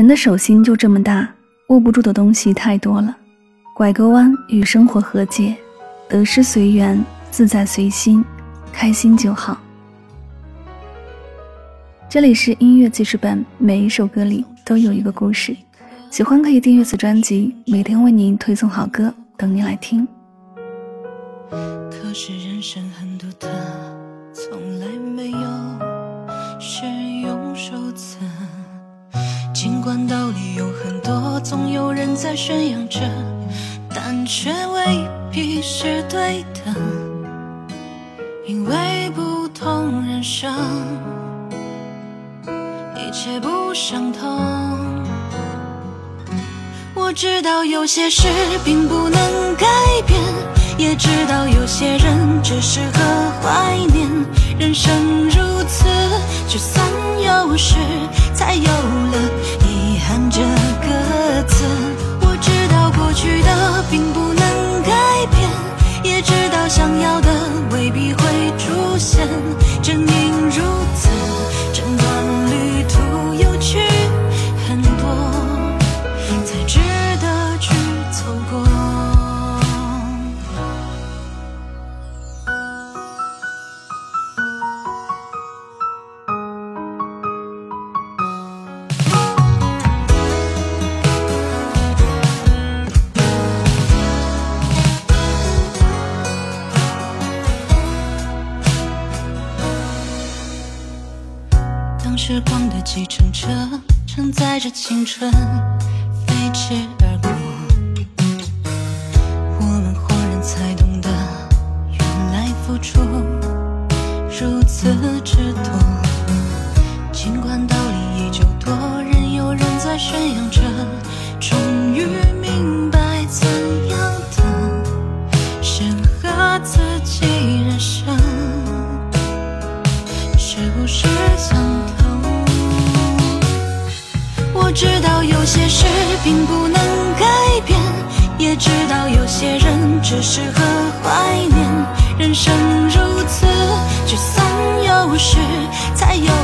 人的手心就这么大，握不住的东西太多了。拐个弯，与生活和解，得失随缘，自在随心，开心就好。这里是音乐记事本，每一首歌里都有一个故事。喜欢可以订阅此专辑，每天为您推送好歌，等您来听。可是人生很独特，从来没有谁用手册。尽管道理有很多，总有人在宣扬着，但却未必是对的。因为不同人生，一切不相同。我知道有些事并不能改变，也知道有些人只适合怀念。人生如此，聚散有时，才有当时光的计程车承载着青春飞驰而过，我们恍然才懂得，原来付出如此之多。尽管道理依旧多，仍有人在宣扬着，终于明白怎样的适合知道有些事并不能改变，也知道有些人只适合怀念。人生如此，聚散有时，才有。